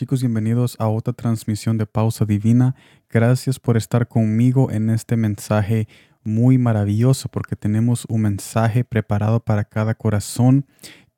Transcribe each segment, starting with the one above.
Chicos, bienvenidos a otra transmisión de Pausa Divina. Gracias por estar conmigo en este mensaje muy maravilloso porque tenemos un mensaje preparado para cada corazón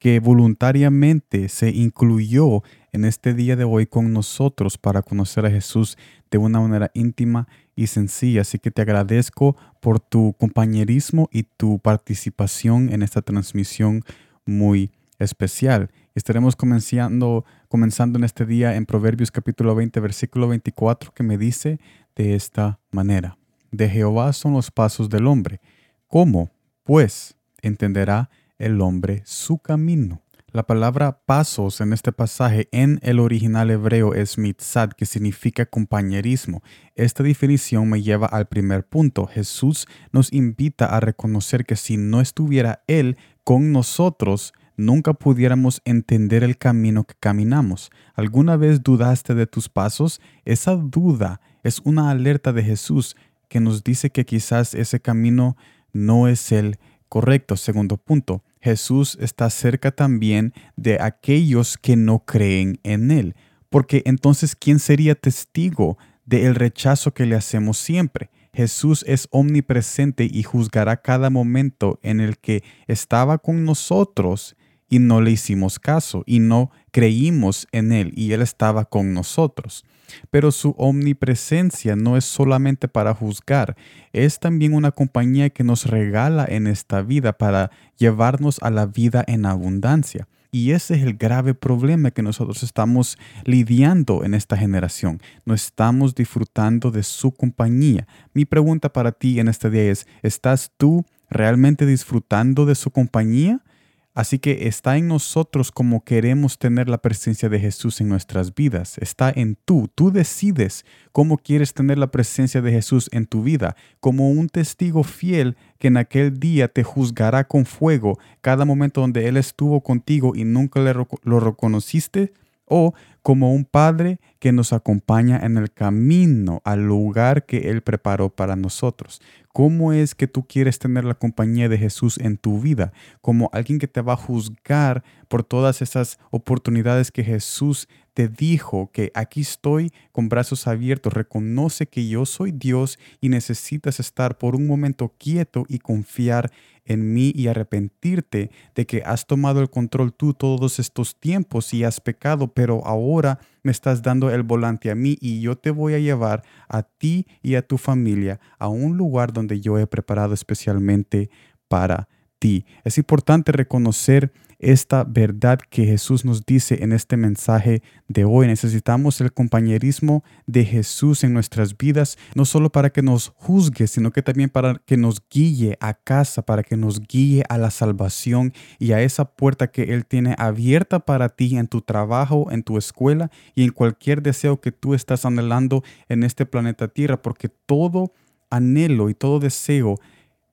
que voluntariamente se incluyó en este día de hoy con nosotros para conocer a Jesús de una manera íntima y sencilla. Así que te agradezco por tu compañerismo y tu participación en esta transmisión muy especial. Estaremos comenzando, comenzando en este día en Proverbios capítulo 20, versículo 24, que me dice de esta manera. De Jehová son los pasos del hombre. ¿Cómo, pues, entenderá el hombre su camino? La palabra pasos en este pasaje en el original hebreo es mitzad, que significa compañerismo. Esta definición me lleva al primer punto. Jesús nos invita a reconocer que si no estuviera Él con nosotros, nunca pudiéramos entender el camino que caminamos. ¿Alguna vez dudaste de tus pasos? Esa duda es una alerta de Jesús que nos dice que quizás ese camino no es el correcto. Segundo punto, Jesús está cerca también de aquellos que no creen en Él, porque entonces ¿quién sería testigo del rechazo que le hacemos siempre? Jesús es omnipresente y juzgará cada momento en el que estaba con nosotros y no le hicimos caso y no creímos en Él y Él estaba con nosotros. Pero su omnipresencia no es solamente para juzgar, es también una compañía que nos regala en esta vida para llevarnos a la vida en abundancia. Y ese es el grave problema que nosotros estamos lidiando en esta generación. No estamos disfrutando de su compañía. Mi pregunta para ti en este día es, ¿estás tú realmente disfrutando de su compañía? Así que está en nosotros como queremos tener la presencia de Jesús en nuestras vidas. Está en tú. Tú decides cómo quieres tener la presencia de Jesús en tu vida, como un testigo fiel que en aquel día te juzgará con fuego cada momento donde Él estuvo contigo y nunca lo reconociste o como un Padre que nos acompaña en el camino al lugar que Él preparó para nosotros. ¿Cómo es que tú quieres tener la compañía de Jesús en tu vida? Como alguien que te va a juzgar por todas esas oportunidades que Jesús te dijo que aquí estoy con brazos abiertos, reconoce que yo soy Dios y necesitas estar por un momento quieto y confiar en mí y arrepentirte de que has tomado el control tú todos estos tiempos y has pecado, pero ahora me estás dando el volante a mí y yo te voy a llevar a ti y a tu familia a un lugar donde yo he preparado especialmente para ti. Es importante reconocer esta verdad que Jesús nos dice en este mensaje de hoy. Necesitamos el compañerismo de Jesús en nuestras vidas, no solo para que nos juzgue, sino que también para que nos guíe a casa, para que nos guíe a la salvación y a esa puerta que Él tiene abierta para ti en tu trabajo, en tu escuela y en cualquier deseo que tú estás anhelando en este planeta Tierra, porque todo anhelo y todo deseo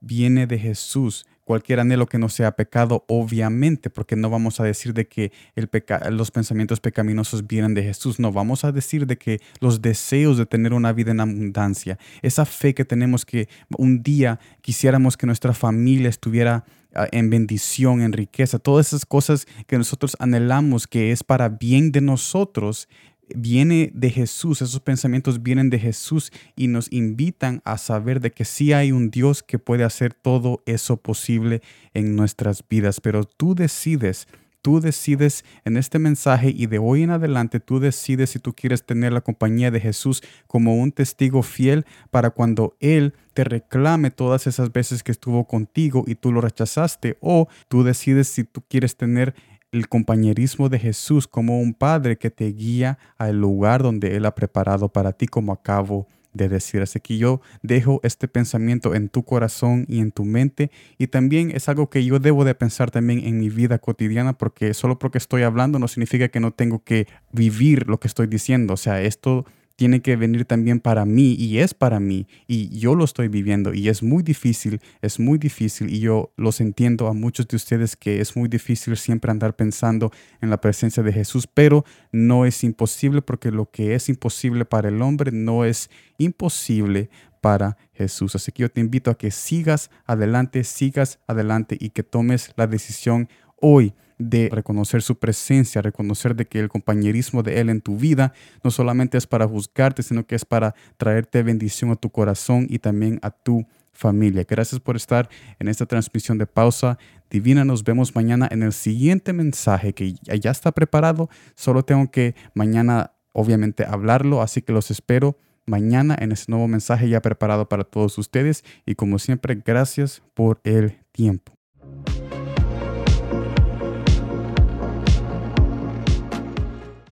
viene de Jesús cualquier anhelo que no sea pecado, obviamente, porque no vamos a decir de que el los pensamientos pecaminosos vienen de Jesús, no, vamos a decir de que los deseos de tener una vida en abundancia, esa fe que tenemos que un día quisiéramos que nuestra familia estuviera ah, en bendición, en riqueza, todas esas cosas que nosotros anhelamos que es para bien de nosotros, viene de Jesús, esos pensamientos vienen de Jesús y nos invitan a saber de que sí hay un Dios que puede hacer todo eso posible en nuestras vidas, pero tú decides Tú decides en este mensaje y de hoy en adelante tú decides si tú quieres tener la compañía de Jesús como un testigo fiel para cuando Él te reclame todas esas veces que estuvo contigo y tú lo rechazaste o tú decides si tú quieres tener el compañerismo de Jesús como un Padre que te guía al lugar donde Él ha preparado para ti, como acabo de decir. Así que yo dejo este pensamiento en tu corazón y en tu mente y también es algo que yo debo de pensar también en mi vida cotidiana porque solo porque estoy hablando no significa que no tengo que vivir lo que estoy diciendo. O sea, esto tiene que venir también para mí y es para mí y yo lo estoy viviendo y es muy difícil, es muy difícil y yo los entiendo a muchos de ustedes que es muy difícil siempre andar pensando en la presencia de Jesús, pero no es imposible porque lo que es imposible para el hombre no es imposible para Jesús. Así que yo te invito a que sigas adelante, sigas adelante y que tomes la decisión hoy de reconocer su presencia, reconocer de que el compañerismo de Él en tu vida no solamente es para juzgarte, sino que es para traerte bendición a tu corazón y también a tu familia. Gracias por estar en esta transmisión de pausa divina. Nos vemos mañana en el siguiente mensaje que ya está preparado. Solo tengo que mañana, obviamente, hablarlo, así que los espero mañana en ese nuevo mensaje ya preparado para todos ustedes. Y como siempre, gracias por el tiempo.